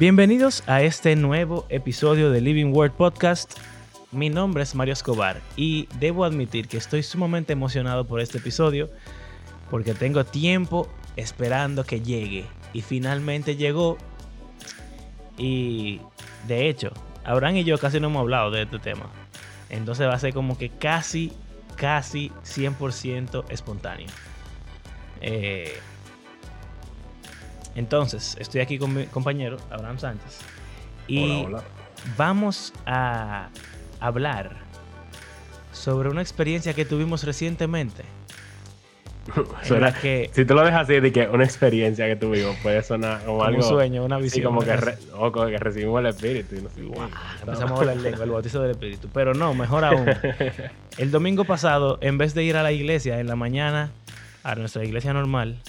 Bienvenidos a este nuevo episodio de Living Word Podcast. Mi nombre es Mario Escobar y debo admitir que estoy sumamente emocionado por este episodio porque tengo tiempo esperando que llegue y finalmente llegó. Y de hecho, Abraham y yo casi no hemos hablado de este tema. Entonces va a ser como que casi, casi 100% espontáneo. Eh, entonces, estoy aquí con mi compañero Abraham Sánchez. Y vamos a hablar sobre una experiencia que tuvimos recientemente. que, si tú lo dejas así de que una experiencia que tuvimos puede sonar como, algo. Un sueño, una visión. Sí, como que, que recibimos el espíritu. Y no sé, Empezamos a hablar lengua, el bautizo del espíritu. Pero no, mejor aún. el domingo pasado, en vez de ir a la iglesia en la mañana, a nuestra iglesia normal,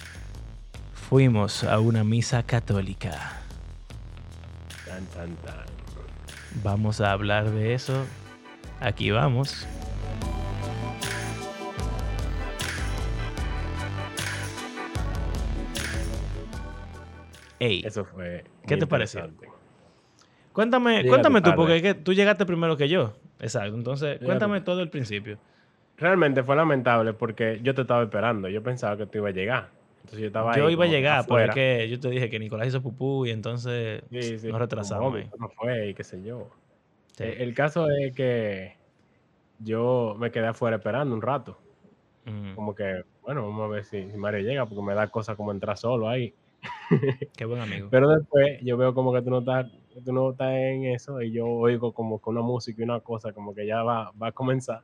fuimos a una misa católica. Tan, tan, tan. Vamos a hablar de eso. Aquí vamos. Ey, eso fue. ¿Qué te pareció? Cuéntame, cuéntame tú, porque tú llegaste primero que yo. Exacto. Entonces, cuéntame todo el principio. Realmente fue lamentable porque yo te estaba esperando. Yo pensaba que tú ibas a llegar yo estaba Yo iba a llegar, porque yo te dije que Nicolás hizo pupú y entonces nos retrasamos. No fue y qué sé yo. Eh, el caso es que yo me quedé afuera esperando un rato. Como que, bueno, vamos a ver si, Mario llega, porque me da cosas como entrar solo ahí. Qué buen amigo. Pero después yo veo como que tú no estás, tú no estás en eso y yo oigo como que una música y una cosa como que ya va, va a comenzar.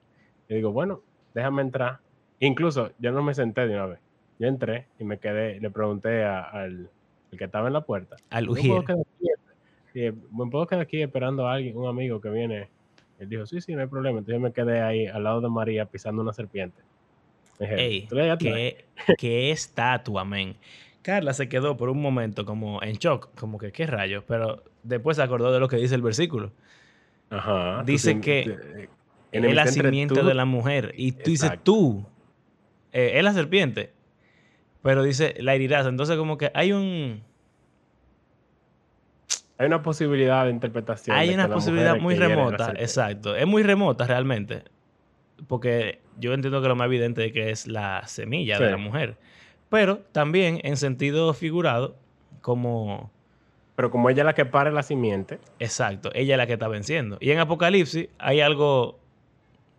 Y digo, bueno, déjame entrar. Incluso yo no me senté de una vez. Yo entré y me quedé, le pregunté al, que estaba en la puerta. Al Ujir. ¿Me puedo quedar aquí esperando a alguien, un amigo que viene? Él dijo, sí, sí, no hay problema. Entonces yo me quedé ahí al lado de María pisando una serpiente. Ey, qué, qué estatua, men. Carla se quedó por un momento como en shock, como que qué rayos, pero después se acordó de lo que dice el versículo. Ajá. Dice que en el nacimiento de la mujer. Y tú dices, tú, eh, es la serpiente. Pero dice la herirás. Entonces, como que hay un. Hay una posibilidad de interpretación. Hay una posibilidad muy remota, exacto. Es muy remota realmente. Porque yo entiendo que lo más evidente es que es la semilla de la mujer. Pero también en sentido figurado, como. Pero como ella es la que para la simiente. Exacto, ella es la que está venciendo. Y en Apocalipsis hay algo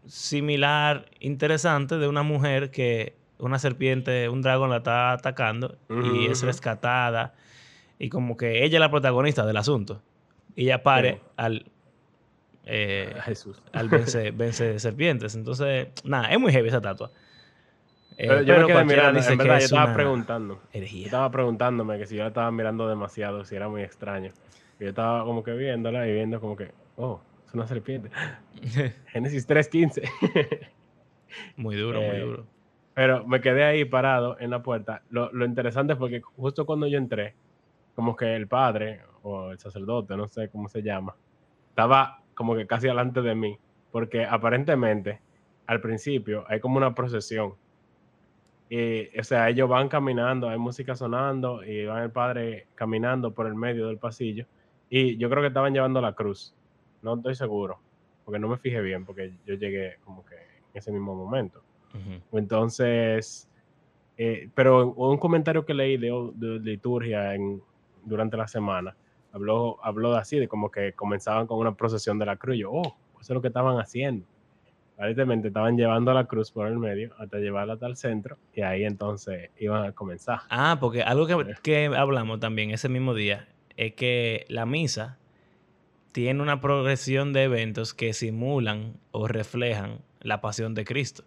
similar, interesante, de una mujer que una serpiente, un dragón la está atacando y es rescatada. Y como que ella es la protagonista del asunto. Y ella pare al. Eh, Jesús. Al vence, vence, serpientes. Entonces, nada, es muy heavy esa estatua. Eh, pero yo me quedé mirando, en verdad, yo estaba preguntando. Yo estaba preguntándome que si yo la estaba mirando demasiado, si era muy extraño. Y yo estaba como que viéndola y viendo como que, oh, es una serpiente. Génesis 3.15. muy duro, muy eh, duro. Pero me quedé ahí parado en la puerta. Lo, interesante fue que justo cuando yo entré, como que el padre o el sacerdote, no sé cómo se llama, estaba como que casi delante de mí, porque aparentemente al principio hay como una procesión. O sea, ellos van caminando, hay música sonando y van el padre caminando por el medio del pasillo. Y yo creo que estaban llevando la cruz. No estoy seguro, porque no me fijé bien, porque yo llegué como que en ese mismo momento. Entonces, eh, pero un comentario que leí de, liturgia en, durante la semana, habló, habló así, de como que comenzaban con una procesión de la cruz. yo, oh, eso es lo que estaban haciendo. Aparentemente estaban llevando la cruz por el medio hasta llevarla hasta el centro y ahí entonces iban a comenzar. Ah, porque algo que, eh. que hablamos también ese mismo día es que la misa tiene una progresión de eventos que simulan o reflejan la pasión de Cristo.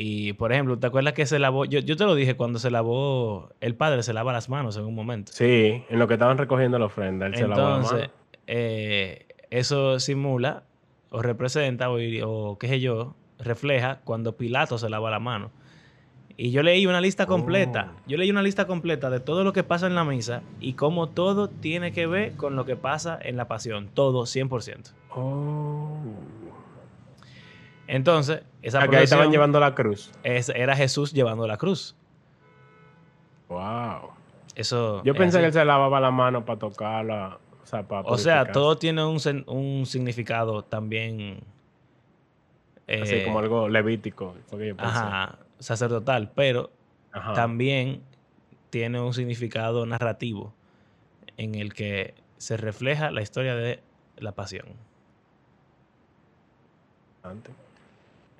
Y, por ejemplo, ¿te acuerdas que se lavó? Yo, te lo dije cuando se lavó, el padre se lava las manos en un momento. Sí, en lo que estaban recogiendo la ofrenda, él se lavó las manos. Eh, eso simula o representa o, o, qué sé yo, refleja cuando Pilato se lava la mano. Y yo leí una lista completa. Oh. Yo leí una lista completa de todo lo que pasa en la misa y cómo todo tiene que ver con lo que pasa en la pasión. Todo, 100%. Oh. Entonces, esa Acá estaban llevando la cruz. era Jesús llevando la cruz. Wow. Eso. Yo pensé así. que él se lavaba la mano para tocarla. O sea, para O sea, todo tiene un, significado también. Así eh, como algo levítico. yo ajá, sacerdotal, pero Ajá. también tiene un significado narrativo en el que se refleja la historia de la pasión. Interesante.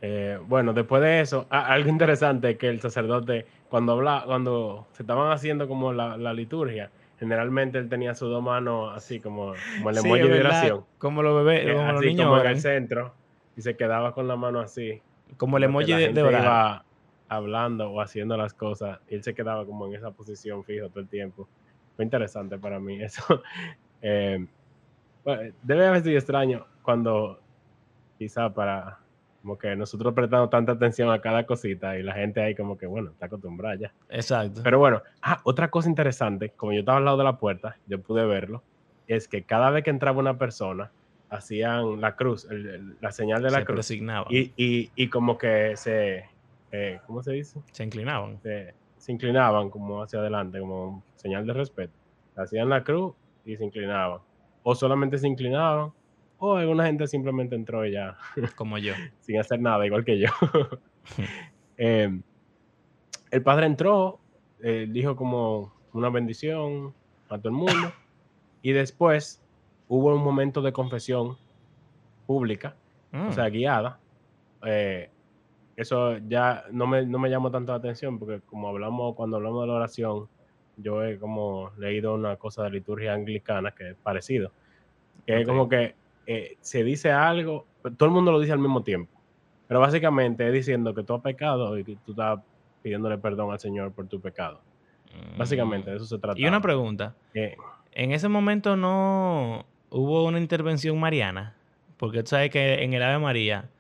Eh, bueno, después de eso, algo interesante es que el sacerdote, cuando habla, cuando se estaban haciendo como la, la liturgia, generalmente él tenía sus dos manos así como, como el Sí, emoji de oración, Como los bebés, eh, como los niños como en el centro, y se quedaba con la mano así. como el emoji de, de orar. iba hablando o haciendo las cosas, y él se quedaba como en esa posición fijo todo el tiempo. Fue interesante para mí eso. Eh, bueno, debe haber sido extraño cuando quizá para como que nosotros prestamos tanta atención a cada cosita y la gente ahí como que bueno, está acostumbrada ya. Exacto. Pero bueno, ah, otra cosa interesante, como yo estaba al lado de la puerta, yo pude verlo, es que cada vez que entraba una persona, hacían la cruz, el- el- la señal de la se cruz, y, y, y como que se, eh, ¿cómo se dice? se inclinaban. Se, se inclinaban como hacia adelante, como señal de respeto. Hacían la cruz y se inclinaban. O solamente se inclinaban, o alguna gente simplemente entró y ya como yo. sin hacer nada, igual que yo. Eh, el padre entró, eh, dijo como una bendición a todo el mundo, y después hubo un momento de confesión pública, Mm, o sea, guiada. Eh, eso ya no me, no me llamó tanto la atención, porque como hablamos, cuando hablamos de la oración, yo he como leído una cosa de liturgia anglicana que es parecido, que es Ok. como que eh, se dice algo, todo el mundo lo dice al mismo tiempo. Pero básicamente es diciendo que tú has pecado y que tú estás pidiéndole perdón al Señor por tu pecado. Básicamente de eso se trata. Mm. Y una pregunta. En ese momento no hubo una intervención mariana, porque tú sabes que en el Ave María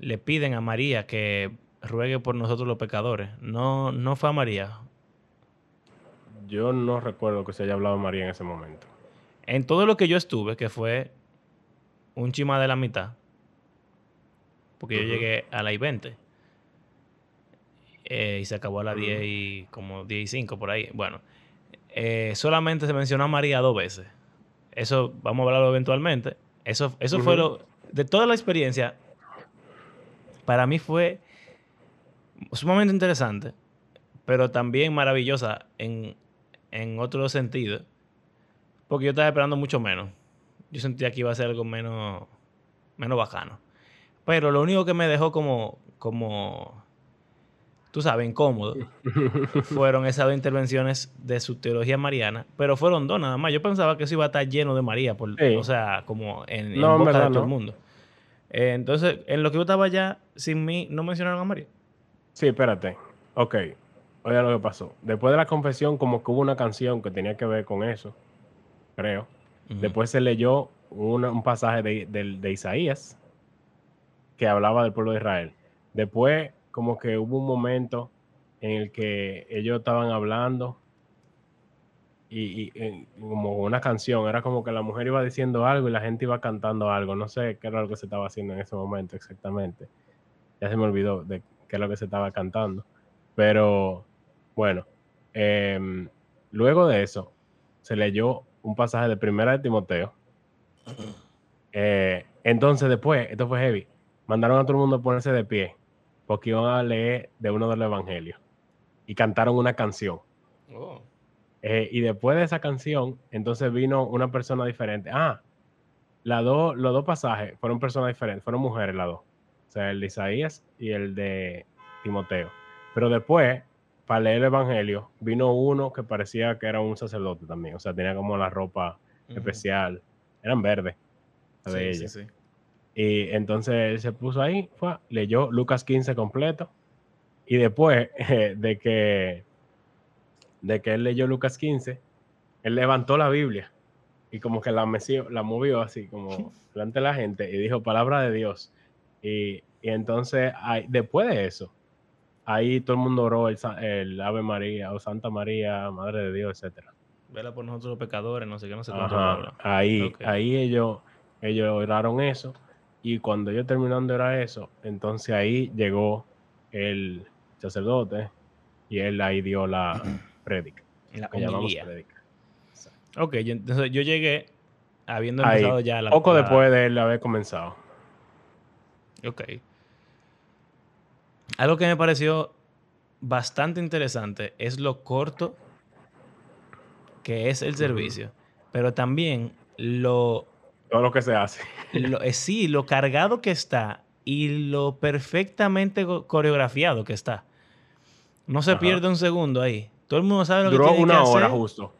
le piden a María que ruegue por nosotros los pecadores. No, no fue a María. yo no recuerdo que se haya hablado María en ese momento. En todo lo que yo estuve, que fue un chima de la mitad, porque yo llegué a la I-20 eh, y se acabó a las Ujú. 10 y como 10 y 5 por ahí. Bueno, eh, solamente se mencionó a María dos veces. Eso vamos a hablarlo eventualmente. Eso, eso fue lo. De toda la experiencia, para mí fue sumamente interesante, pero también maravillosa en, en otro sentido. Porque yo estaba esperando mucho menos. Yo sentía que iba a ser algo menos, menos bacano. Pero lo único que me dejó como, como, tú sabes, incómodo, fueron esas dos intervenciones de su teología mariana, pero fueron dos nada más. Yo pensaba que eso iba a estar lleno de María, por, Sí. o sea, como en, No, en boca de todo no. el mundo. Eh, entonces, en lo que yo estaba allá, sin mí, no mencionaron a María. Sí, espérate. Ok. Oye lo que pasó. Después de la confesión, como que hubo una canción que tenía que ver con eso, creo. Después se leyó un pasaje de, de Isaías que hablaba del pueblo de Israel. Después, como que hubo un momento en el que ellos estaban hablando y, como una canción, era como que la mujer iba diciendo algo y la gente iba cantando algo. No sé qué era lo que se estaba haciendo en ese momento exactamente. Ya se me olvidó de qué es lo que se estaba cantando. Pero bueno, em, luego de eso se leyó un pasaje de Primera de Timoteo. Eh, entonces después, esto fue heavy, mandaron a todo el mundo a ponerse de pie porque iban a leer de uno de los evangelios y cantaron una canción. Oh. Eh, y después de esa canción, entonces vino una persona diferente. Ah, las dos, los dos pasajes fueron personas diferentes, fueron mujeres las dos. O sea, el de Isaías y el de Timoteo. Pero después, para leer el Evangelio, vino uno que parecía que era un sacerdote también. O sea, tenía como la ropa especial. Eran verdes. la de Sí, ellos. sí, sí. Y entonces él se puso ahí, fue, leyó Lucas 15 completo. Y después eh, de que de que él leyó Lucas 15, él levantó la Biblia y como que la, meció- la movió así, como delante de la gente, y dijo palabra de Dios. Y, y entonces, ahí- después de eso, ahí todo el mundo oró el, sa- el Ave María o Santa María, Madre de Dios, etcétera. Vela por nosotros los pecadores, no sé qué, no sé cuánto Ajá, habla. ahí, ahí ellos, ellos oraron eso. Y cuando ellos terminaron de orar eso, entonces ahí llegó el sacerdote y él ahí dio la prédica. La que llamamos homilía. prédica. Ok, yo, entonces yo llegué habiendo Ahí, empezado ya la... Poco la- después de él haber comenzado. Ok. Algo que me pareció bastante interesante es lo corto que es el servicio, pero también lo, Todo lo que se hace. lo- eh, sí, lo cargado que está y lo perfectamente co- coreografiado que está. No se Ajá. pierde un segundo ahí. Todo el mundo sabe lo que Duró tiene una que hora hacer. justo.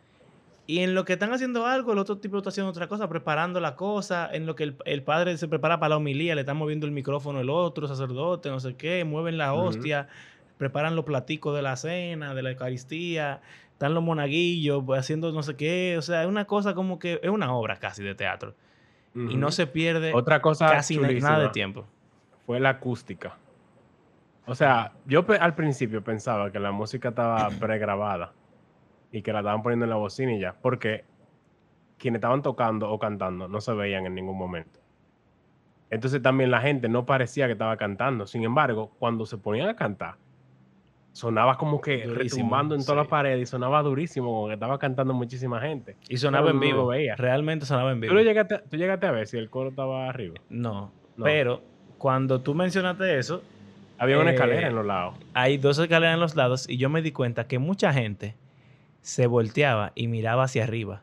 Y en lo que están haciendo algo, el otro tipo está haciendo otra cosa, preparando la cosa. En lo que el, el padre se prepara para la homilía, le están moviendo el micrófono el otro sacerdote, no sé qué, mueven la hostia, preparan los platicos de la cena, de la Eucaristía, están los monaguillos pues, haciendo no sé qué. O sea, es una cosa como que es una obra casi de teatro. Y no se pierde Otra cosa casi na- nada de tiempo. fue la acústica. O sea, yo al principio pensaba que la música estaba pregrabada y que la estaban poniendo en la bocina y ya, porque quienes estaban tocando o cantando no se veían en ningún momento. Entonces también la gente no parecía que estaba cantando. Sin embargo, cuando se ponían a cantar, sonaba como que Durísimo, retumbando en todas las paredes y sonaba durísimo, como que estaba cantando muchísima gente. Y sonaba Pero en vivo. veía. Realmente sonaba en vivo. ¿Tú, lo llegaste, tú llegaste a ver si el coro estaba arriba. No. No. Pero cuando tú mencionaste eso, Había una Eh, escalera en los lados. hay dos escaleras en los lados y yo me di cuenta que mucha gente se volteaba y miraba hacia arriba.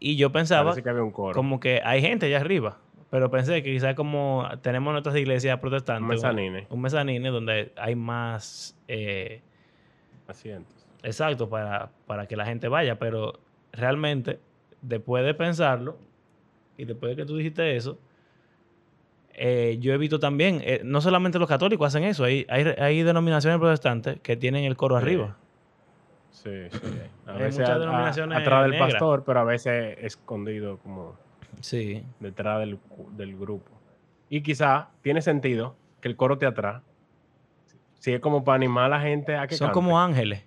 Y yo pensaba que había un coro. como que hay gente allá arriba, pero pensé que quizás como tenemos nuestras iglesias protestantes, Un mezanine. un mezanine donde hay más, eh, Asientos. exacto, para, para que la gente vaya, pero realmente, después de pensarlo, y después de que tú dijiste eso, eh, yo he visto también, eh, no solamente los católicos hacen eso, hay, hay, hay denominaciones protestantes que tienen el coro Sí. arriba. Sí, sí. A Hay veces muchas a- a- denominaciones atrás del negras. pastor, pero a veces escondido como Sí, detrás del, del grupo. Y quizá tiene sentido que el coro esté atrás. Si es como para animar a la gente a que son cante. como ángeles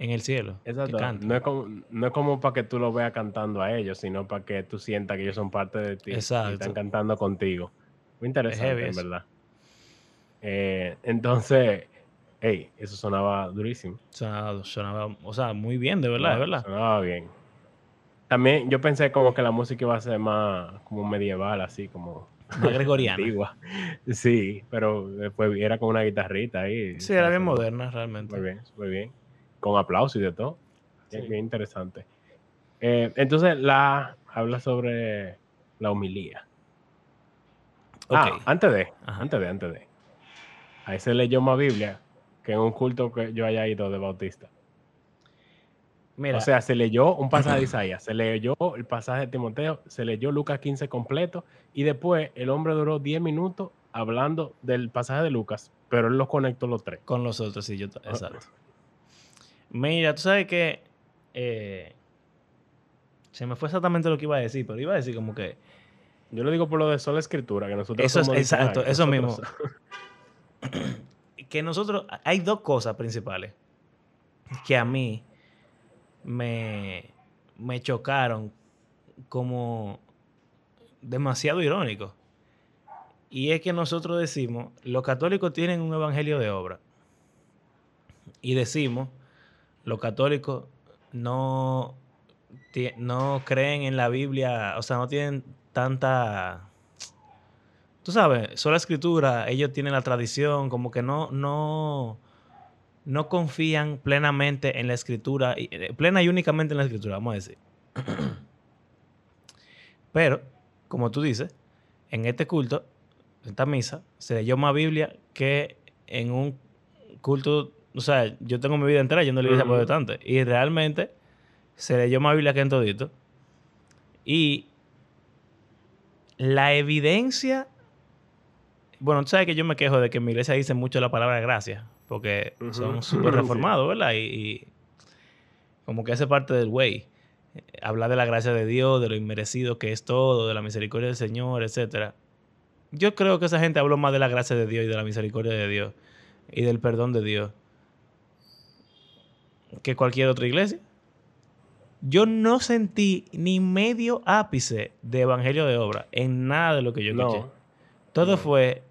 en el cielo. Exacto. No es, como, no es como para que tú lo veas cantando a ellos, sino para que tú sientas que ellos son parte de ti. Y Exacto. están cantando contigo. Muy interesante, en verdad. Eh, entonces, hey, eso sonaba durísimo. Sonaba, sonaba, o sea, muy bien, de verdad, de verdad. Sonaba bien. También yo pensé como que la música iba a ser más como medieval, así como Más gregoriana. antigua. Sí, pero después era con una guitarrita ahí. Sí, era bien Sonaba moderna realmente. Muy bien, muy bien. Con aplausos y de todo. Bien, Sí. bien interesante. Eh, entonces, la habla sobre la homilía. Ah, Ok. antes de, Ajá. antes de, antes de. Ahí se leyó más Biblia que en un culto que yo haya ido de bautista. Mira, O sea, se leyó un pasaje de Isaías, se leyó el pasaje de Timoteo, se leyó Lucas 15 completo y después el hombre duró 10 minutos hablando del pasaje de Lucas, pero él los conectó los tres. con los otros, sí, yo, Ah. exacto. Mira, tú sabes que eh, se me fue exactamente lo que iba a decir, pero iba a decir como que Yo lo digo por lo de sola escritura, que nosotros Eso es- exacto, eso nosotros- que nosotros, hay dos cosas principales que a mí me, me chocaron como demasiado irónico. Y es que nosotros decimos, los católicos tienen un evangelio de obra. Y decimos, los católicos no, no creen en la Biblia, o sea, no tienen tanta... Tú sabes, sola escritura, ellos tienen la tradición, como que no, no, no confían plenamente en la escritura, eh, plena y únicamente en la escritura, vamos a decir. Pero, como tú dices, en este culto, en esta misa, se leyó más Biblia que en un culto, o sea, yo tengo mi vida entera yendo a la iglesia Ujú. protestante y realmente se leyó más Biblia que en todito. Y la evidencia, bueno, tú sabes que yo me quejo de que en mi iglesia dicen mucho la palabra gracia, porque son súper reformados, ¿verdad? Y, y como que hace parte del güey. eh, Hablar de la gracia de Dios, de lo inmerecido que es todo, de la misericordia del Señor, etcétera. Yo creo que esa gente habló más de la gracia de Dios y de la misericordia de Dios y del perdón de Dios que cualquier otra iglesia. Yo no sentí ni medio ápice de evangelio de obra en nada de lo que yo escuché. No. Todo no. fue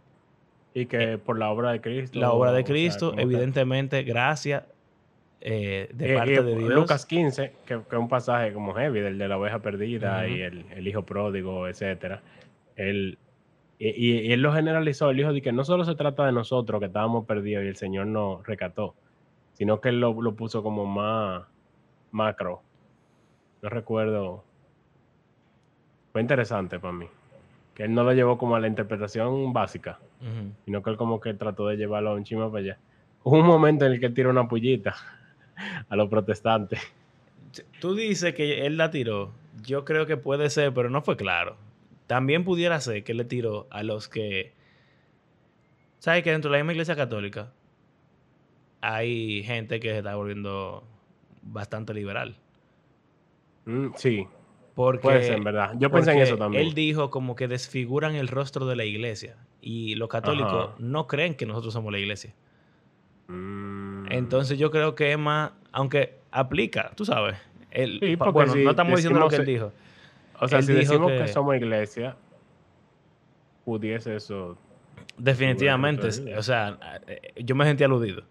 Y que por la obra de Cristo. la obra de Cristo, evidentemente, gracia, eh, de Eh, parte eh, de Dios. Lucas 15, que, que es un pasaje como heavy, del de la oveja perdida y el, el hijo pródigo, etcétera. Él, y, y- y él lo generalizó, él dijo de que no solo se trata de nosotros que estábamos perdidos y el Señor nos recató, sino que él lo, lo puso como más macro. No recuerdo. Fue interesante para mí. Que él no lo llevó como a la interpretación básica, Ujú. sino que él como que trató de llevarlo un chima para allá. Hubo un momento en el que él tiró una pullita a los protestantes. Tú dices que él la tiró. Yo creo que puede ser, pero no fue claro. También pudiera ser que él le tiró a los que. ¿Sabes que dentro de la misma iglesia católica hay gente que se está volviendo bastante liberal? Mm, sí, Porque, puede ser, en verdad. Yo pensé en eso también. Él dijo como que desfiguran el rostro de la iglesia. Y los católicos Ajá. no creen que nosotros somos la iglesia. Mm, Entonces yo creo que es más, aunque aplica, tú sabes. Él- Sí, bueno, si no estamos diciendo lo que él dijo. o sea, él si dijo decimos que... que- somos iglesia, pudiese eso. Definitivamente, o sea, eh, yo me sentí aludido.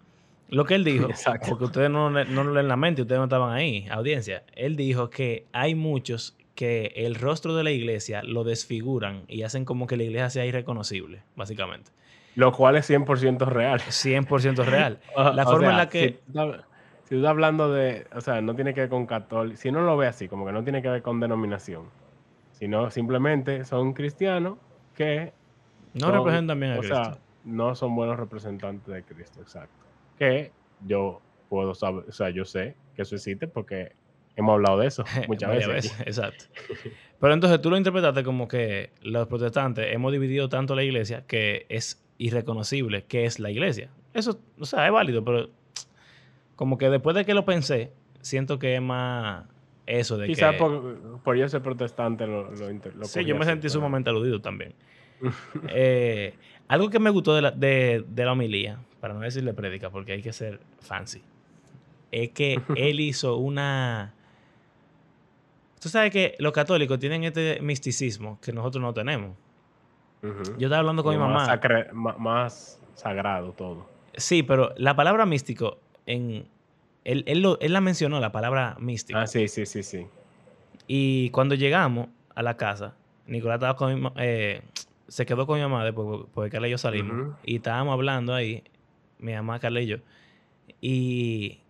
Lo que él dijo, Exacto. porque ustedes no, no lo leen la mente, ustedes no estaban ahí, audiencia, él dijo que hay muchos que el rostro de la iglesia lo desfiguran y hacen como que la iglesia sea irreconocible, básicamente. Lo cual es 100% real. 100% real. O- La forma en la que... Si tú, estás, si tú estás hablando de. O sea, no tiene que ver con católico. Si no lo ve así, como que no tiene que ver con denominación. Sino simplemente son cristianos que. no son- representan bien a o Cristo. sea, no son buenos representantes de Cristo, exacto. Que yo puedo saber. O sea, yo sé que eso existe porque hemos hablado de eso muchas veces. aquí. Exacto. Pero entonces tú lo interpretaste como que los protestantes hemos dividido tanto la iglesia que es irreconocible que es la iglesia. Eso, o sea, es válido, pero como que después de que lo pensé, siento que es más eso de Quizás que... por, por yo ser protestante lo, lo, inter- lo sí, yo me sentí pero- sumamente aludido también. Eh, algo que me gustó de la, de, de la homilía, para no decirle prédica, porque hay que ser fancy, es que él hizo una... Tú sabes que los católicos tienen este misticismo que nosotros no tenemos. Yo estaba hablando con mi mamá. Más, sagrado todo. Sí, pero la palabra místico, en, él, él lo- él la mencionó, la palabra místico. Ah, sí, sí, sí, sí. Y cuando llegamos a la casa, Nicolás estaba con mi eh, se quedó con mi mamá después, porque Carla y yo salimos. Y estábamos hablando ahí, mi mamá, Carla y yo. Y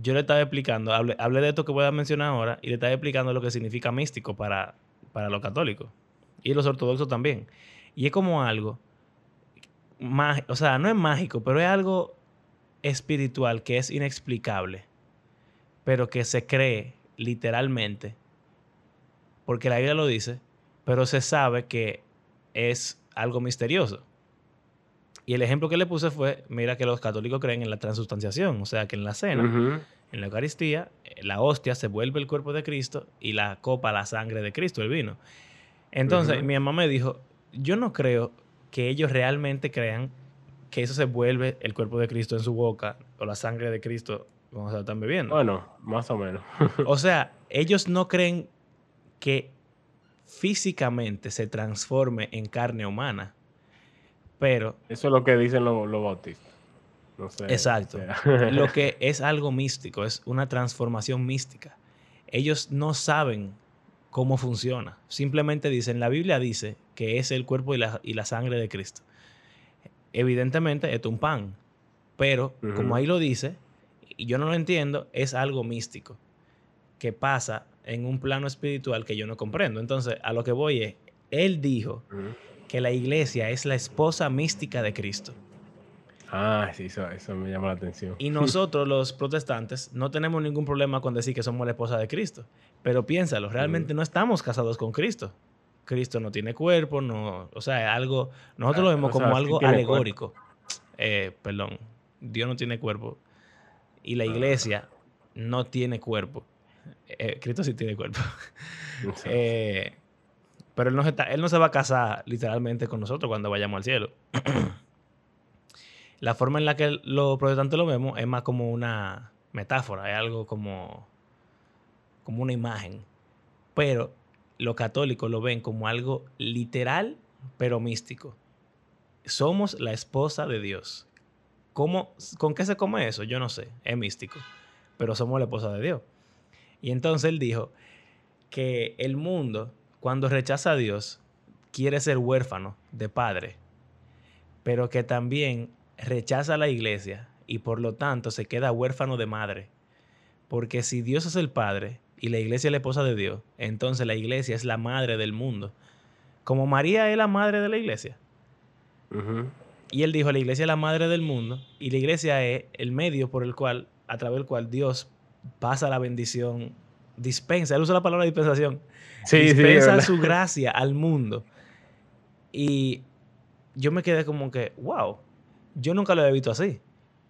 yo le estaba explicando, hablé, hablé de esto que voy a mencionar ahora, y le estaba explicando lo que significa místico para, para los católicos. Y los ortodoxos también. Y es como algo, o sea, no es mágico, pero es algo espiritual que es inexplicable, pero que se cree literalmente, porque la Biblia lo dice, pero se sabe que es algo misterioso. Y el ejemplo que le puse fue, mira que los católicos creen en la transustanciación, o sea, que en la cena, en la Eucaristía, eh, la hostia se vuelve el cuerpo de Cristo y la copa la sangre de Cristo, el vino. Entonces, mi mamá me dijo, yo no creo que ellos realmente crean que eso se vuelve el cuerpo de Cristo en su boca o la sangre de Cristo cuando se la están bebiendo. Bueno, más o menos. O sea, ellos no creen que físicamente se transforme en carne humana, pero Eso es lo que dicen los, los bautistas. No sé. Exacto. o sea. lo que es algo místico, es una transformación mística. Ellos no saben cómo funciona. Simplemente dicen, la Biblia dice que es el cuerpo y la, y la sangre de Cristo. Evidentemente, esto es un pan, pero como ahí lo dice, y yo no lo entiendo, es algo místico que pasa en un plano espiritual que yo no comprendo. Entonces, a lo que voy es, él dijo. Que la iglesia es la esposa mística de Cristo. Ah, sí, eso, eso me llama la atención. Y nosotros, los protestantes, no tenemos ningún problema con decir que somos la esposa de Cristo. Pero piénsalo, realmente no estamos casados con Cristo. Cristo no tiene cuerpo, no, o sea, algo, nosotros lo Ah, vemos sea, como sí algo alegórico. Eh, perdón, Dios no tiene cuerpo. Y la iglesia no tiene cuerpo. Eh, Cristo sí tiene cuerpo. Eh, pero él no, se va a casar literalmente con nosotros cuando vayamos al cielo. la forma en la que los protestantes lo vemos es más como una metáfora, es algo como, como una imagen. Pero los católicos lo ven como algo literal, pero místico. Somos la esposa de Dios. ¿Cómo, ¿Con qué se come eso? Yo no sé, es místico. pero somos la esposa de Dios. Y entonces él dijo que el mundo, cuando rechaza a Dios, quiere ser huérfano de padre, pero que también rechaza a la iglesia y por lo tanto se queda huérfano de madre. Porque si Dios es el padre y la iglesia es la esposa de Dios, entonces la iglesia es la madre del mundo. Como María es la madre de la iglesia. Y él dijo, la iglesia es la madre del mundo y la iglesia es el medio por el cual, a través del cual Dios pasa la bendición, dispensa, él usa la palabra dispensación, sí, dispensa su gracia al mundo. Y yo me quedé como que, wow, yo nunca lo había visto así,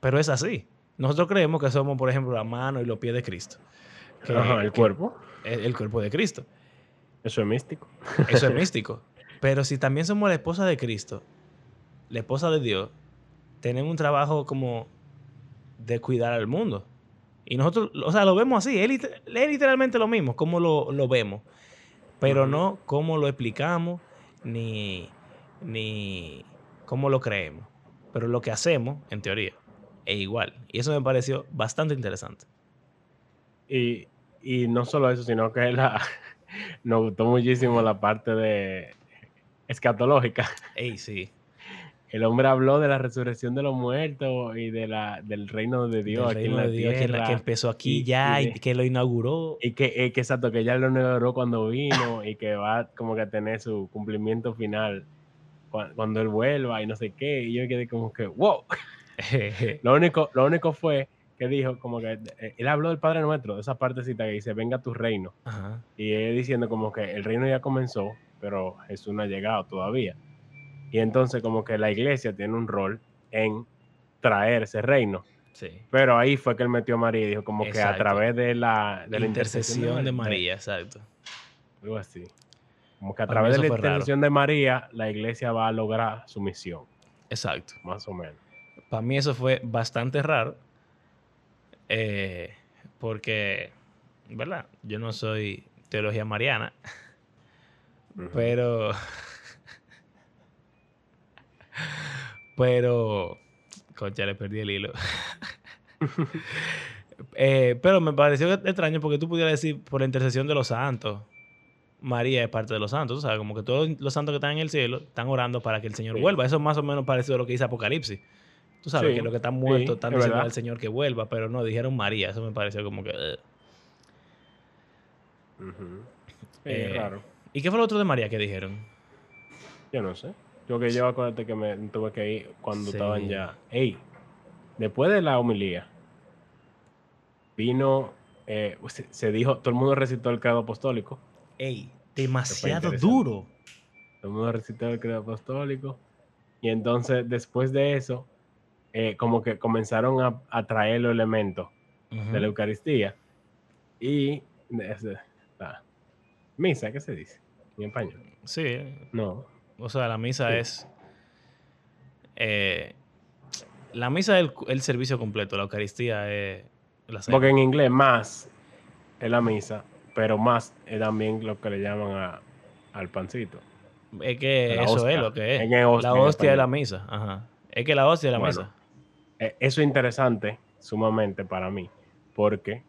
pero es así. Nosotros creemos que somos, por ejemplo, la mano y los pies de Cristo. el cuerpo. el cuerpo de Cristo. Eso es místico. Eso es místico. Pero si también somos la esposa de Cristo, la esposa de Dios, tenemos un trabajo como de cuidar al mundo. Y nosotros, o sea, lo vemos así. Es, literalmente lo mismo, como lo, vemos. Pero no cómo lo explicamos, ni, ni cómo lo creemos. Pero lo que hacemos, en teoría, es igual. Y eso me pareció bastante interesante. Y, y no solo eso, sino que la, nos gustó muchísimo la parte de escatológica. Ey, sí el hombre habló de la resurrección de los muertos y de la, del reino de Dios. El reino de Dios que, empezó aquí ya y, que lo inauguró. Y que, que, exacto, que ya lo inauguró cuando vino y que va como que a tener su cumplimiento final cuando, él vuelva y no sé qué. Y yo quedé como que, wow. lo, único, lo único fue que dijo como que eh, él habló del Padre Nuestro, de esa partecita que dice, venga tu reino. Y él diciendo como que el reino ya comenzó, pero Jesús no ha llegado todavía. Y entonces como que la iglesia tiene un rol en traer ese reino. Sí. Pero ahí fue que él metió a María y dijo como que a través de la, de la intercesión, de, María, exacto. Algo así. Como que a través de la intercesión de María, la iglesia va a lograr su misión. Exacto. Más o menos. Para mí eso fue bastante raro. Eh, porque, ¿verdad? Yo no soy teología mariana. Pero pero, concha, le perdí el hilo. Eh, pero me pareció extraño porque tú pudieras decir por la intercesión de los santos. María es parte de los santos, o sea, como que todos los santos que están en el cielo están orando para que el Señor vuelva. Eso es más o menos parecido a lo que dice Apocalipsis. Tú sabes que los que están muertos están diciendo al Señor que vuelva, pero no, dijeron María. Eso me pareció como que... Eh, ¿Y qué fue lo otro de María que dijeron? Yo no sé. Yo que yo acuérdate que me tuve que ir cuando estaban ya. Ey, después de la homilía, vino, eh, se, dijo, todo el mundo recitó el credo apostólico. Ey, demasiado duro. Todo el mundo recitó el credo apostólico. Y entonces, después de eso, eh, como que comenzaron a, traer los elementos de la Eucaristía. Y. misa, ¿qué se dice? En español. Sí. No. O sea, la misa es. Eh, la misa es el, servicio completo, la Eucaristía es la Porque en inglés más es la misa, pero más es también lo que le llaman al pancito. Es que eso es lo que es. la hostia de la misa. Ajá. Es que la hostia de la misa. E, eso es interesante, sumamente para mí, porque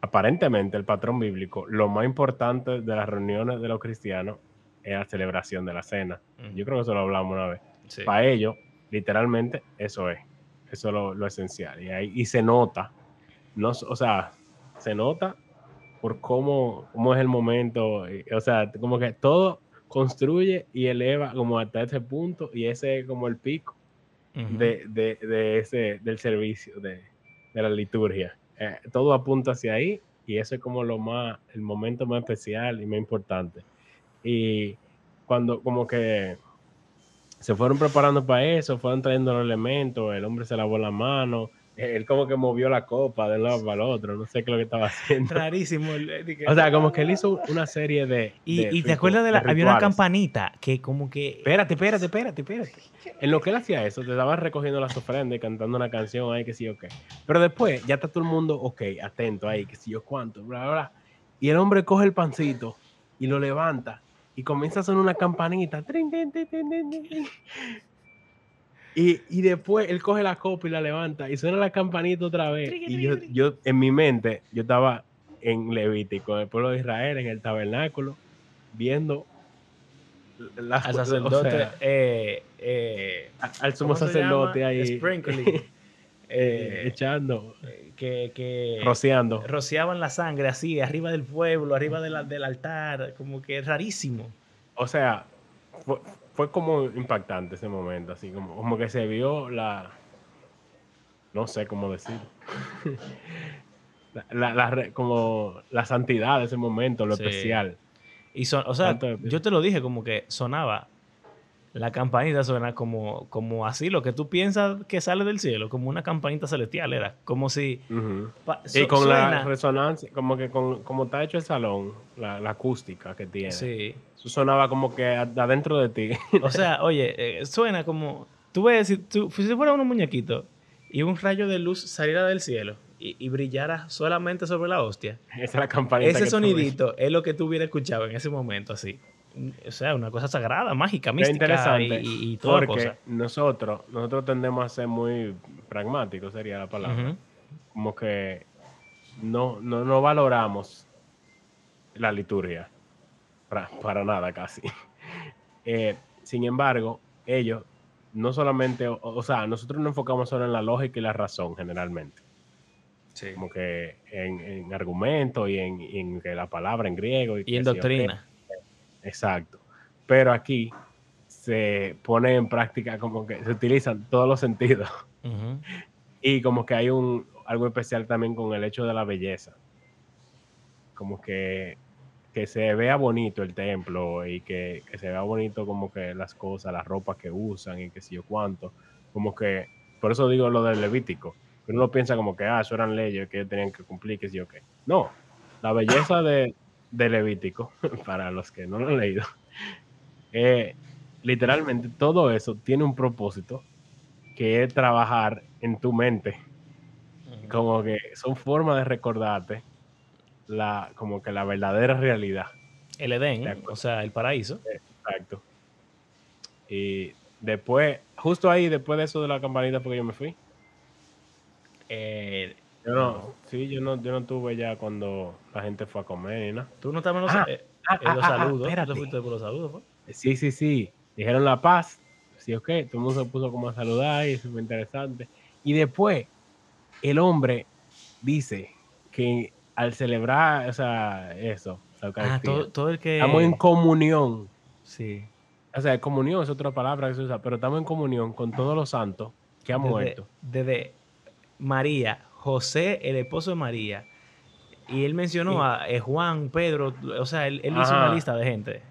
aparentemente el patrón bíblico, lo más importante de las reuniones de los cristianos es la celebración de la cena. Yo creo que eso lo hablamos una vez. Para ellos, literalmente, eso es. Eso es lo, esencial. Y, ahí, y se nota, no, o sea, se nota por cómo, cómo es el momento. o sea, como que todo construye y eleva como hasta ese punto y ese es como el pico de, de, ese, del servicio, de, la liturgia. Eh, todo apunta hacia ahí y eso es como lo más, el momento más especial y más importante. Y cuando como que se fueron preparando para eso, fueron trayendo los elementos, el hombre se lavó la mano, él como que movió la copa de un lado para el otro, no sé qué es lo que estaba haciendo. Rarísimo. O sea, como que él hizo una serie de... Y, te acuerdas de la... había una campanita que como que... Espérate, espérate, espérate, espérate. En lo que él hacía eso, te estaba recogiendo las ofrendas y cantando una canción ahí, que sí o qué. Pero después ya está todo el mundo, ok, atento ahí, que sí yo cuánto, bla, bla, bla. Y el hombre coge el pancito y lo levanta y comienza a sonar una campanita. Y, y después él coge la copa y la levanta y suena la campanita otra vez. Y yo, yo, en mi mente, yo estaba en Levítico, en el pueblo de Israel, en el tabernáculo, viendo las Al o sacerdote. sea, eh, eh, al sumo ¿cómo se sacerdote ahí Sprinkling. eh, eh, echando, que, que rociando. rociaban la sangre así, arriba del pueblo, arriba de la- del altar, como que rarísimo. O sea, fue, fue como impactante ese momento, así como, como que se vio la, no sé cómo decir, la, la- como la santidad de ese momento, lo Sí. especial. Y son, o sea, Tanto yo te lo dije, como que sonaba, la campanita suena como, como así, lo que tú piensas que sale del cielo, como una campanita celestial, era como si... Pa- Y con la resonancia, como que con, como está hecho el salón, la, la acústica que tiene, Sí. eso sonaba como que adentro de ti. O sea, oye, eh, suena como... Tú ves, si, tú, si fuera un muñequito y un rayo de luz saliera del cielo y, y brillara solamente sobre la hostia, Esa es la campanita. ese que sonidito es lo que tú hubieras escuchado en ese momento, así. O sea, una cosa sagrada, mágica, Qué mística interesante. y, y, y toda porque cosa. nosotros, nosotros tendemos a ser muy pragmáticos, sería la palabra. Como que no, no, no valoramos la liturgia. Para, para nada casi. Eh, sin embargo, ellos no solamente, o, o sea, nosotros nos enfocamos solo en la lógica y la razón generalmente. Como que en, en argumentos y en, y en que la palabra en griego. Y qué en doctrina. Exacto. Pero aquí se pone en práctica como que se utilizan todos los sentidos. Y como que hay un algo especial también con el hecho de la belleza. Como que, que se vea bonito el templo y que, que se vea bonito como que las cosas, las ropas que usan y que sé yo cuánto. Como que, por eso digo lo del Levítico. Que uno piensa como que, ah, eso eran leyes que tenían que cumplir, que sé yo qué. No, la belleza de, de Levítico, para los que no lo han leído, eh, literalmente todo eso tiene un propósito que es trabajar en tu mente. Como que son formas de recordarte la, como que la verdadera realidad. El Edén, o sea, el paraíso. Exacto. Y después, justo ahí, después de eso de la campanita, porque yo me fui. Eh, Yo no, sí, yo no, yo no tuve ya cuando la gente fue a comer ni nada. tú no estabas en los, Ah, eh, ah, en los ah, ah, saludos. ¿Tú espérate. te fuiste por los saludos, fue? Sí, sí, sí. Dijeron la paz. Sí, ok. Todo el mundo se puso como a saludar y es súper interesante. Y después, el hombre dice que al celebrar, o sea, eso, la Ah, Eucaristía, todo, todo el que... estamos en comunión. Sí. O sea, comunión es otra palabra que se usa, pero estamos en comunión con todos los santos que han Desde- muerto. Desde María, José, el esposo de María. Y él mencionó a eh, Juan, Pedro, o sea, él, él hizo una lista de gente.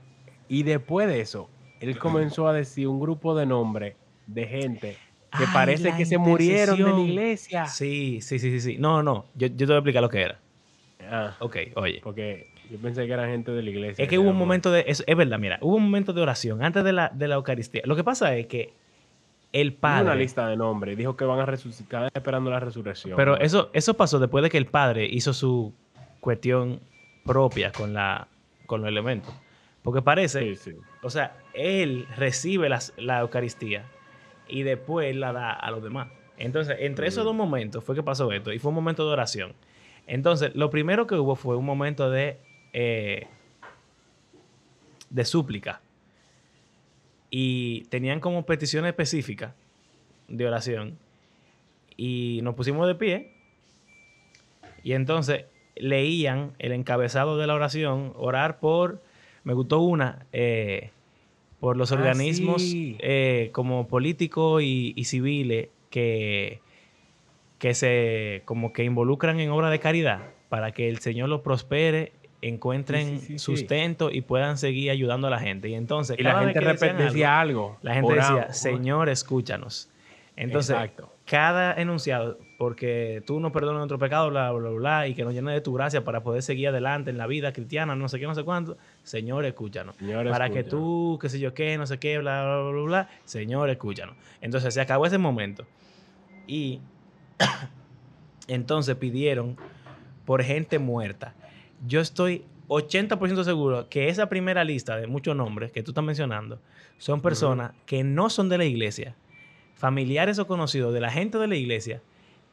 Y después de eso, él comenzó a decir un grupo de nombres de gente que Ay, parece que se murieron de la iglesia. Sí, sí, sí, sí, sí. No, no, yo, yo te voy a explicar lo que era. Ah, Ok, oye. porque yo pensé que eran gente de la iglesia. Es que hubo un momento de. Es, es verdad, mira, hubo un momento de oración antes de la, de la Eucaristía. Lo que pasa es que el padre. una lista de nombres. Dijo que van a resucitar esperando la resurrección. Pero eso, eso pasó después de que el padre hizo su cuestión propia con, la, con los elementos. Porque parece, Sí, sí. o sea, él recibe las- la Eucaristía y después la da a los demás. Entonces, entre esos dos momentos fue que pasó esto y fue un momento de oración. Entonces, lo primero que hubo fue un momento de, eh, de súplica. Y tenían como peticiones específicas de oración. Y nos pusimos de pie. Y entonces leían el encabezado de la oración, orar por, me gustó una, eh, por los Ah, organismos sí. eh, como políticos y, y civiles que, que se como que involucran en obra de caridad para que el Señor los prospere, encuentren Sí, sí, sí, sí. sustento y puedan seguir ayudando a la gente. Y entonces, Y la cada vez gente que decía algo. la gente decía, Señor, escúchanos. Entonces, Exacto. cada enunciado, porque tú nos perdonas nuestro pecado, bla, bla, bla, y que nos llene de tu gracia para poder seguir adelante en la vida cristiana, no sé qué, no sé cuánto. Señor, escúchanos. Señor, para que tú, qué sé yo qué, no sé qué, bla, bla, bla, bla, bla. Señor, escúchanos. Entonces se acabó ese momento. Y entonces pidieron por gente muerta. Yo estoy 80% seguro que esa primera lista de muchos nombres que tú estás mencionando son personas que no son de la iglesia, familiares o conocidos de la gente de la iglesia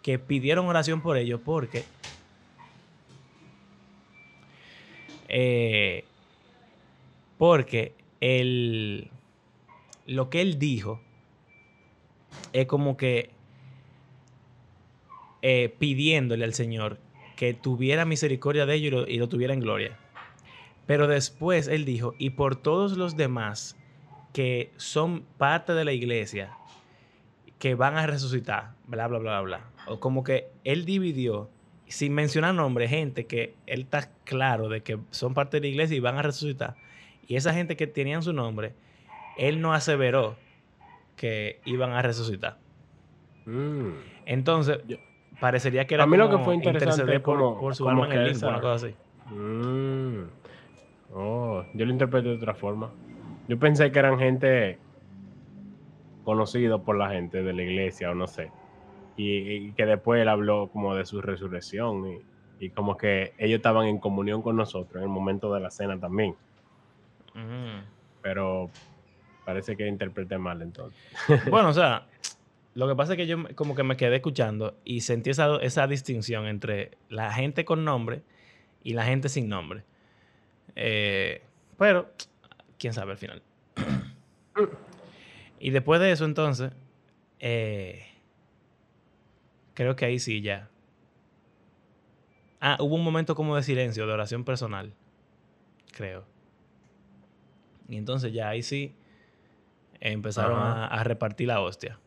que pidieron oración por ellos porque eh, porque el, lo que él dijo es como que eh, pidiéndole al Señor que tuviera misericordia de ellos y lo, tuviera en gloria. Pero después él dijo, y por todos los demás que son parte de la iglesia, que van a resucitar, bla, bla, bla, bla. O como que él dividió, sin mencionar nombre, gente que él está claro de que son parte de la iglesia y van a resucitar. Y esa gente que tenían su nombre, él no aseveró que iban a resucitar. Mm. Entonces, parecería que era a mí lo que fue interesante como, por, su alma en el limbo, una cosa así. Mm. Oh, yo lo interpreté de otra forma. Yo pensé que eran gente conocidos por la gente de la iglesia o no sé. Y, que después él habló como de su resurrección y, y, como que ellos estaban en comunión con nosotros en el momento de la cena también. Pero parece que interpreté mal entonces. bueno, o sea, lo que pasa es que yo como que me quedé escuchando y sentí esa, esa distinción entre la gente con nombre y la gente sin nombre. Eh, pero, quién sabe al final. y después de eso, entonces, eh, creo que ahí sí ya. Ah, hubo un momento como de silencio, de oración personal. Creo. Y entonces ya ahí sí empezaron a, repartir la hostia.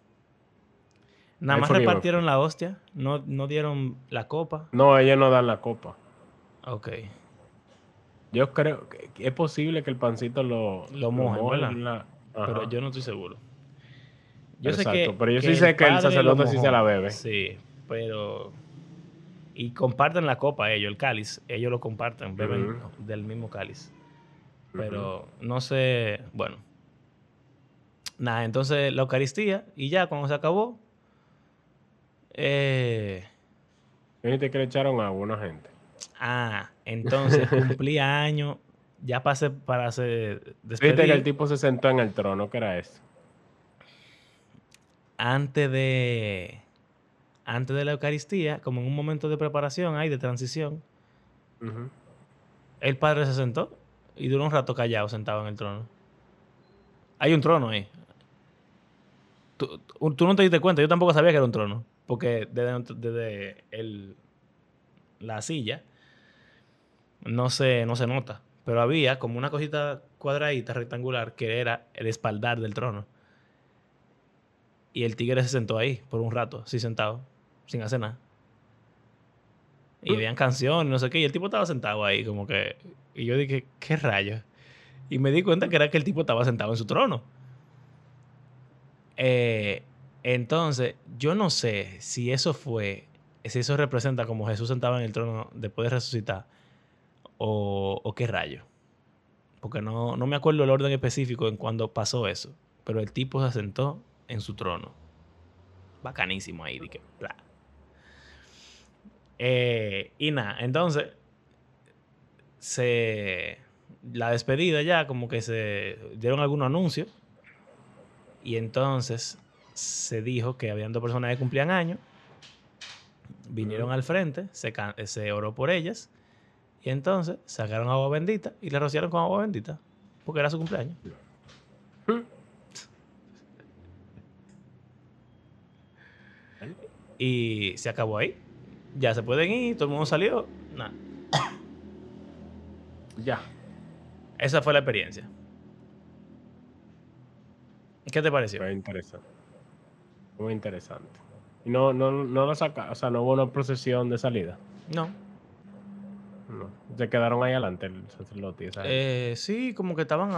Nada más repartieron la hostia, no, no dieron la copa. No, ellos no dan la copa. Ok. Yo creo que es posible que el pancito lo, lo mojen, Pero yo no estoy seguro. Yo sé que, pero yo sí sé que el sacerdote sí se la bebe. Sí, pero... Y comparten la copa ellos, el cáliz. Ellos lo comparten, beben del mismo cáliz. Pero no sé, bueno. Nada, entonces la Eucaristía y ya cuando se acabó. Eh... que le echaron a alguna gente. Ah, entonces cumplía años. Ya pasé para hacer. Viste que el tipo se sentó en el trono, ¿qué era eso? Antes de. Antes de la Eucaristía, como en un momento de preparación ahí, de transición, el padre se sentó y duró un rato callado sentado en el trono. Hay un trono ahí. Tú, no te diste cuenta, yo tampoco sabía que era un trono. Porque desde, el, la silla no se, no se nota. Pero había como una cosita cuadradita, rectangular, que era el espaldar del trono. Y el tigre se sentó ahí por un rato, así sentado, sin hacer nada. Y veían canciones, no sé qué. Y el tipo estaba sentado ahí, como que. Y yo dije, ¿qué rayos? Y me di cuenta que era que el tipo estaba sentado en su trono. Eh, entonces, yo no sé si eso fue, si eso representa como Jesús sentaba en el trono después de resucitar, o, qué rayo. Porque no, no, me acuerdo el orden específico en cuando pasó eso. Pero el tipo se sentó en su trono. Bacanísimo ahí, dije, eh, y nada, entonces, se, la despedida ya, como que se dieron algún anuncio. Y entonces se dijo que habían dos personas que cumplían años. Vinieron al frente, se, se oró por ellas. Y entonces sacaron agua bendita y le rociaron con agua bendita. Porque era su cumpleaños. Y se acabó ahí ya se pueden ir, todo el mundo salió, nada. Ya. Esa fue la experiencia. ¿Qué te pareció? Interesante. Muy interesante. ¿Y no, no, no lo saca, o sea, no hubo una procesión de salida? No. No. Se quedaron ahí adelante el sacerdote. Eh, sí, como que estaban.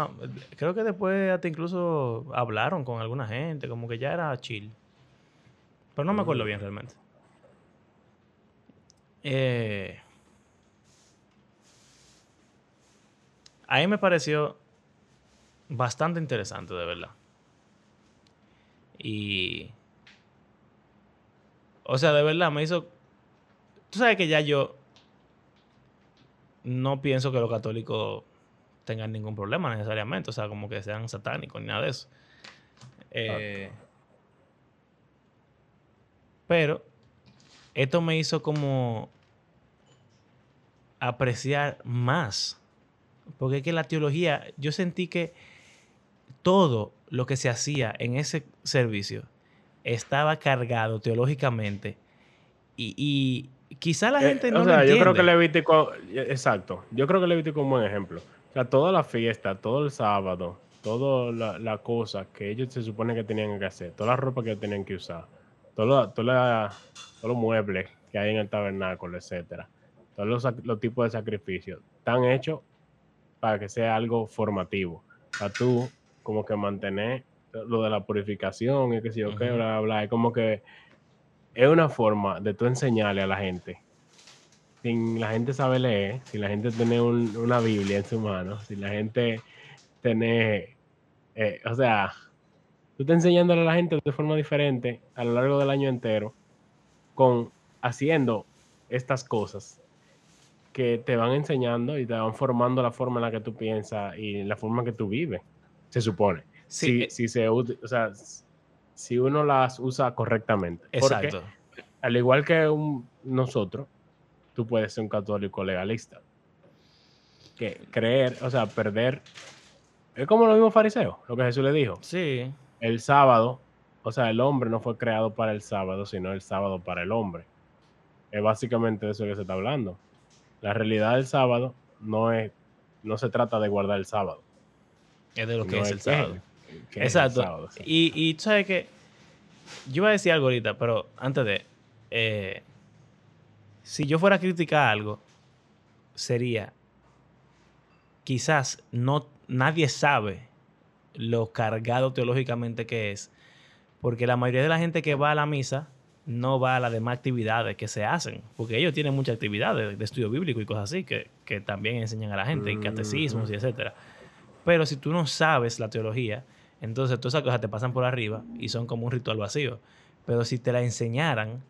creo que después hasta incluso hablaron con alguna gente, como que ya era chill. Pero no me acuerdo bien realmente. Eh, a mí me pareció bastante interesante, de verdad. Y... O sea, de verdad me hizo... Tú sabes que ya yo no pienso que los católicos tengan ningún problema necesariamente, o sea, como que sean satánicos ni nada de eso. Eh, Pero esto me hizo como apreciar más. Porque es que la teología, yo sentí que todo lo que se hacía en ese servicio estaba cargado teológicamente. Y, y quizá la Eh, gente o no sea, lo yo creo entiende. que Levítico, exacto, yo creo que Levítico es un buen ejemplo. O sea, toda la fiesta, todo el sábado, toda la, la cosa que ellos se supone que tenían que hacer, toda la ropa que tenían que usar, todo todos los muebles que hay en el tabernáculo, etcétera, todos los, los tipos de sacrificios, están hechos para que sea algo formativo. Para tú, como que mantener lo de la purificación y que sé yo qué, bla, bla, bla. Es como que es una forma de tú enseñarle a la gente sin la gente sabe leer, si la gente tiene un- una Biblia en su mano, si la gente tiene, eh, o sea, tú estás enseñándole a la gente de forma diferente a lo largo del año entero, con haciendo estas cosas que te van enseñando y te van formando la forma en la que tú piensas y la forma en que tú vives, se supone. Sí, si, eh. si se o sea, si uno las usa correctamente. Porque Exacto. al igual que un- nosotros, tú puedes ser un católico legalista. Que creer, o sea, perder. Es como los mismos fariseos, lo que Jesús le dijo. Sí. El sábado, o sea, el hombre no fue creado para el sábado, sino el sábado para el hombre. Es básicamente de eso que se está hablando. La realidad del sábado no es, no se trata de guardar el sábado. Es de lo que no es el sábado. Que Exacto. sábado, sí. Y, y tú sabes que yo iba a decir algo ahorita, pero antes de, eh, si yo fuera a criticar algo, sería, quizás no, nadie sabe lo cargado teológicamente que es, porque la mayoría de la gente que va a la misa no va a las demás actividades que se hacen, porque ellos tienen muchas actividades de estudio bíblico y cosas así que, que también enseñan a la gente, y catecismos y etcétera. Pero si tú no sabes la teología, entonces todas esas cosas te pasan por arriba y son como un ritual vacío. Pero si te la enseñaran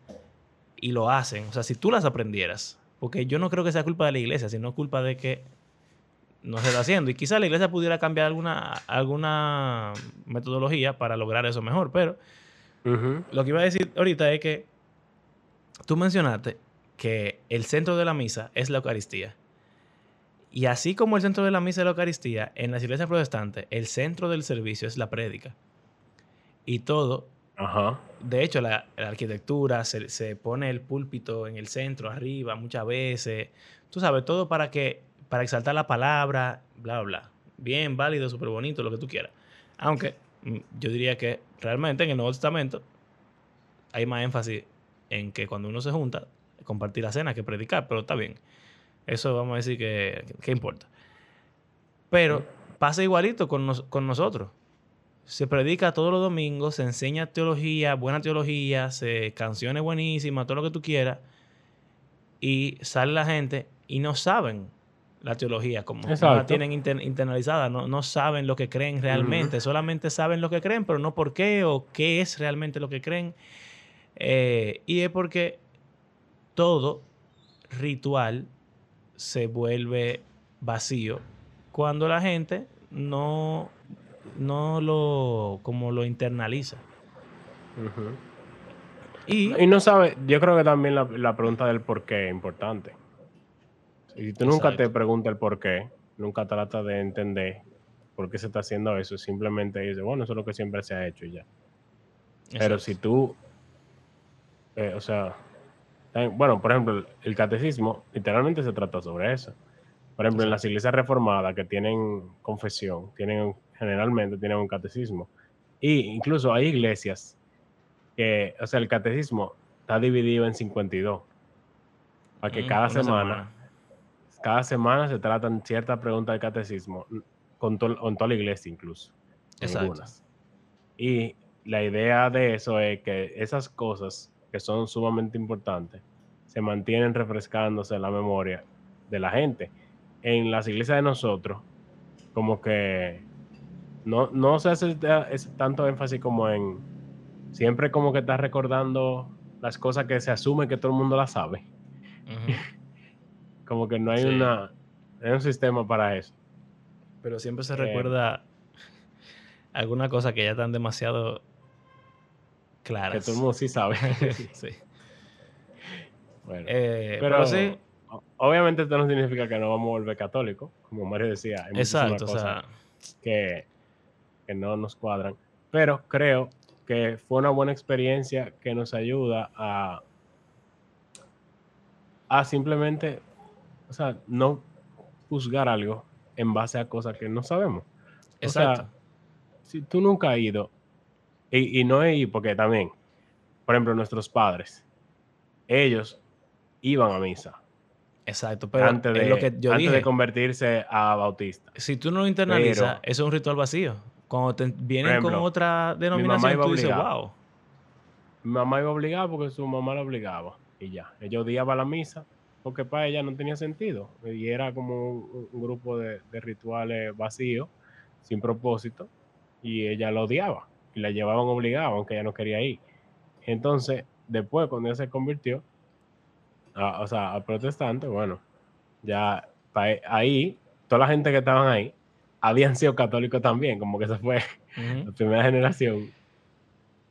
y lo hacen, o sea, si tú las aprendieras, porque yo no creo que sea culpa de la iglesia, sino culpa de que no se está haciendo. Y quizá la iglesia pudiera cambiar alguna, alguna metodología para lograr eso mejor. Pero lo que iba a decir ahorita es que tú mencionaste que el centro de la misa es la Eucaristía. Y así como el centro de la misa es la Eucaristía, en las iglesias protestantes, el centro del servicio es la prédica. Y todo, Ajá. de hecho, la, la arquitectura, se, se pone el púlpito en el centro, arriba, muchas veces. Tú sabes, todo para que para exaltar la palabra, bla, bla, bla. Bien, válido, súper bonito, lo que tú quieras. Aunque mm, yo diría que realmente en el Nuevo Testamento hay más énfasis en que cuando uno se junta, compartir la cena que predicar, pero está bien. Eso vamos a decir que, que importa. Pero pasa igualito con, nos- con nosotros. Se predica todos los domingos, se enseña teología, buena teología, se, canciones buenísimas, todo lo que tú quieras. Y sale la gente y no saben la teología, como no la tienen inter- internalizada, no, no saben lo que creen realmente, solamente saben lo que creen, pero no por qué o qué es realmente lo que creen. Eh, y es porque todo ritual se vuelve vacío cuando la gente no, no lo, como lo internaliza. Y, Y no sabe, yo creo que también la, la pregunta del por qué es importante. Si tú nunca te preguntas el por qué, nunca tratas de entender por qué se está haciendo eso, simplemente dices, bueno, eso es lo que siempre se ha hecho y ya. Pero si tú, eh, o sea, bueno, por ejemplo, el- catecismo literalmente se trata sobre eso. Por ejemplo, en las iglesias reformadas que tienen confesión, tienen generalmente tienen un catecismo. Y incluso hay iglesias que, o sea, el catecismo está dividido en 52. Para que Mm, cada semana, cada semana se tratan ciertas preguntas del catecismo con, to- con toda la iglesia incluso. Exacto. algunas. Y la idea de eso es que esas cosas que son sumamente importantes se mantienen refrescándose en la memoria de la gente. En las iglesias de nosotros, como que no, no se hace tanto énfasis como en siempre como que estás recordando las cosas que se asume que todo el mundo las sabe. Como que no hay Sí. una hay un sistema para eso. Pero siempre se Eh, recuerda alguna cosa que ya están demasiado Claro. Que todo el mundo sí sabe. sí. Bueno, Eh, pero, pero sí, obviamente esto no significa que no vamos a volver católicos. Como Mario decía, hay exacto. O sea, que, que no nos cuadran. Pero creo que fue una buena experiencia que nos ayuda a, a simplemente, o sea, no juzgar algo en base a cosas que no sabemos. O sea, exacto. si tú nunca has ido, y, y no ido, porque también, por ejemplo, nuestros padres, ellos iban a misa exacto. Pero antes, de, es lo que yo antes dije. de convertirse a bautista. si tú no lo internalizas, Pero- eso es un ritual vacío. Cuando te vienen ejemplo, con otra denominación, tú dices, wow. Mi mamá iba obligada porque su mamá la obligaba. Y ya. Ella odiaba la misa porque para ella no tenía sentido. Y era como un, un grupo de, de rituales vacíos, sin propósito. Y ella lo odiaba. Y la llevaban obligada, aunque ella no quería ir. Entonces, después, cuando ella se convirtió, a- o sea, a protestante, bueno, ya pa- ahí, toda la gente que estaban ahí, habían sido católicos también, como que se fue la primera generación.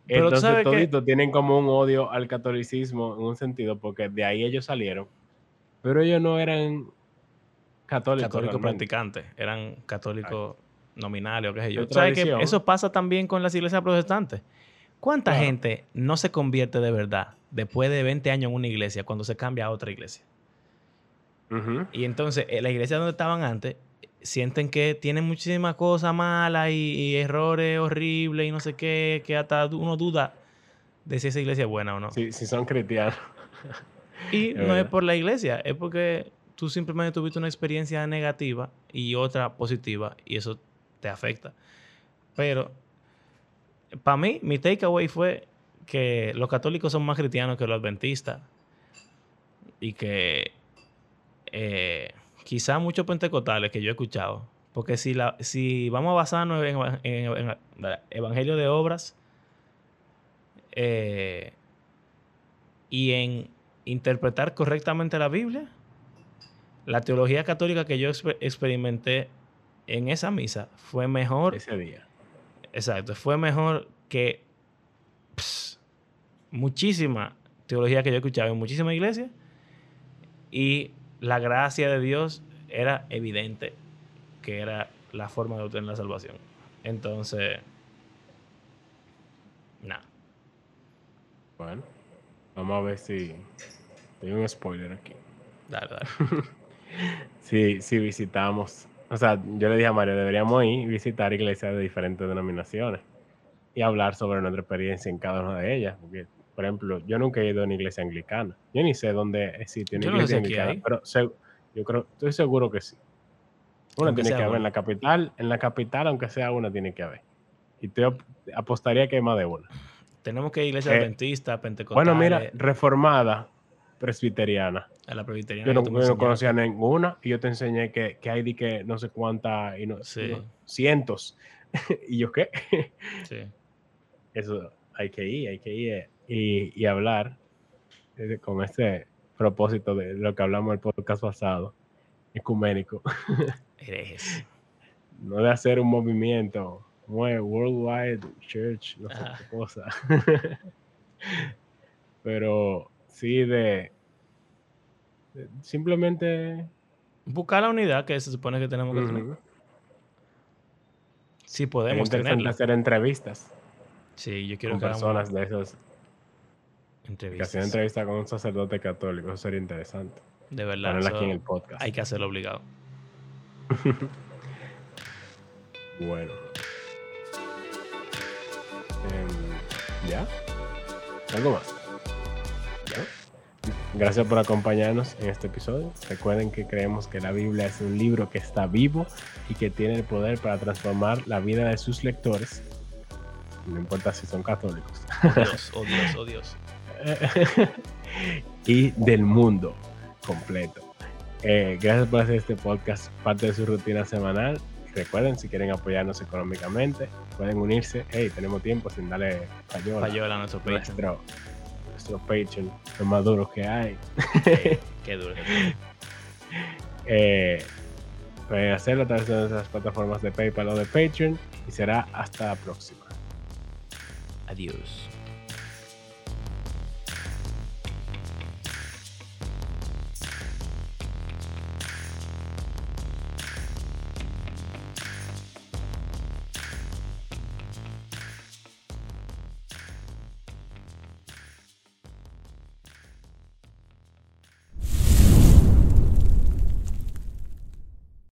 Pero Entonces sabes que- toditos tienen como un odio al catolicismo en un sentido, porque de ahí ellos salieron. Pero ellos no eran católicos. Católicos practicantes, eran católicos nominales o qué sé yo. ¿Sabes que eso pasa también con las iglesias protestantes? ¿Cuánta Claro. gente no se convierte de verdad después de 20 años en una iglesia cuando se cambia a otra iglesia? Y entonces, en la iglesia donde estaban antes, sienten que tienen muchísimas cosas malas y, y errores horribles y no sé qué, que hasta uno duda de si esa iglesia es buena o no. Si, si son cristianos. Y Es no es por la iglesia, es porque tú simplemente tuviste una experiencia negativa y otra positiva y eso te afecta. Pero para mí, mi takeaway fue que los católicos son más cristianos que los adventistas y que eh, quizá muchos pentecostales que yo he escuchado, porque si, la, si vamos a basarnos en, en- en el Evangelio de Obras eh, y en interpretar correctamente la Biblia, la teología católica que yo exper- experimenté en esa misa fue mejor Ese día. Exacto, fue mejor que muchísima teología que yo escuchaba en muchísimas iglesias y la gracia de Dios era evidente que era la forma de obtener la salvación. Entonces, nada. Bueno, vamos a ver si. Hay un spoiler aquí. Dale, dale. Si, si visitamos. O sea, yo le dije a Mario, deberíamos ir visitar iglesias de diferentes denominaciones y hablar sobre nuestra experiencia en cada una de ellas. Porque, por ejemplo, yo nunca he ido a una iglesia anglicana. Yo ni sé dónde existe una Yo no sé iglesia si aquí anglicana, pero se- yo creo, estoy seguro que sí. Una Aunque tiene que haber en la capital, en la capital, aunque sea una, tiene que haber. Y te ap- apostaría que hay más de una. Tenemos que ir a iglesias Eh, adventistas, pentecostales, Bueno, mira, reformada, presbiteriana. a la presbiteriana. Yo no, yo no conocía ninguna y yo te enseñé que, que hay de que no sé cuántas y no, Sí. no- cientos. y yo qué, Sí. eso hay que ir, hay que ir eh, y, y hablar eh, con este propósito de lo que hablamos en el podcast pasado, ecuménico, Herejes. no de hacer un movimiento, worldwide church, no sé qué cosa. Pero sí de, de simplemente Buscar la unidad que se supone que tenemos que tener. Sería podemos interesante tenerla. hacer entrevistas Sí, yo quiero con que hagamos personas de. Que entrevistas. hacer entrevista con un sacerdote católico, eso sería interesante. De verdad. Ponerla aquí en el podcast. Hay que hacerlo obligado. Bueno. Em, ¿Ya? ¿Algo más? Gracias por acompañarnos en este episodio. Recuerden que creemos que la Biblia es un libro que está vivo y que tiene el poder para transformar la vida de sus lectores. No importa si son católicos. Oh Dios, oh Dios, oh Dios. y del mundo completo. Eh, gracias por hacer este podcast parte de su rutina semanal. Recuerden, si quieren apoyarnos económicamente, pueden unirse. Hey, tenemos tiempo sin darle payola. Payola a nuestro nuestro, nuestro Patreon, lo más duro que hay. Duro. qué duro. Eh, pueden hacerlo a través de nuestras plataformas de PayPal o de Patreon. Y será hasta la próxima. Adiós.